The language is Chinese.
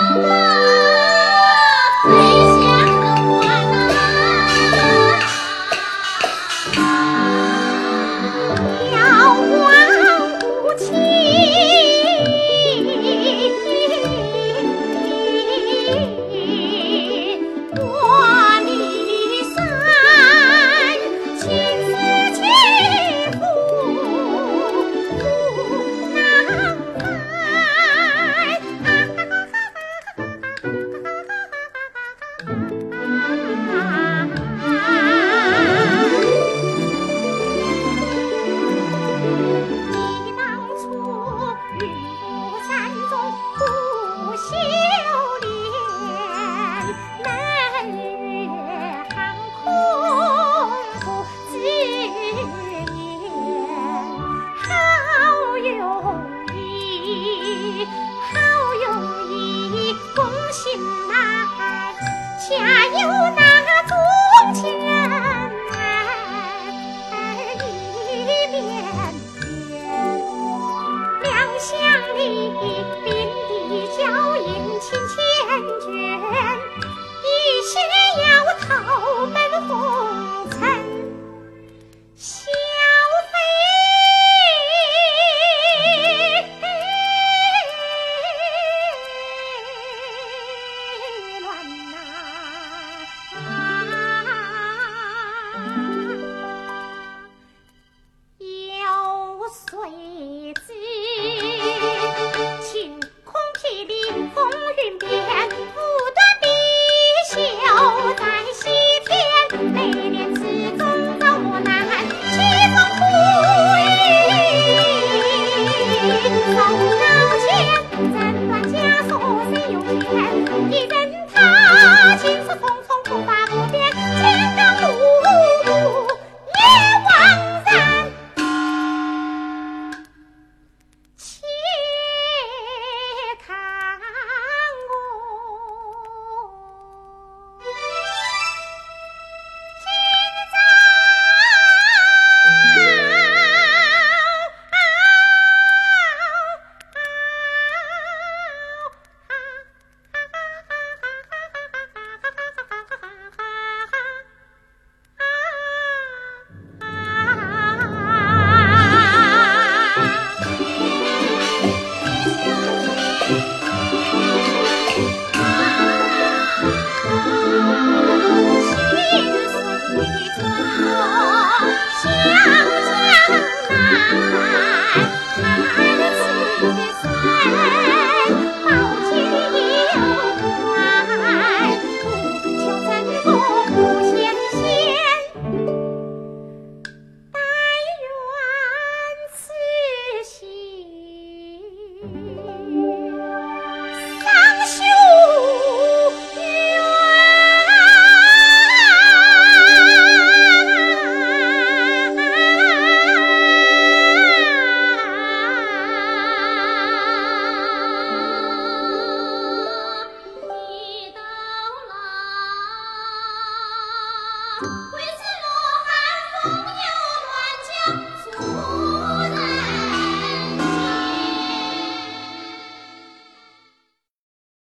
啊。谢。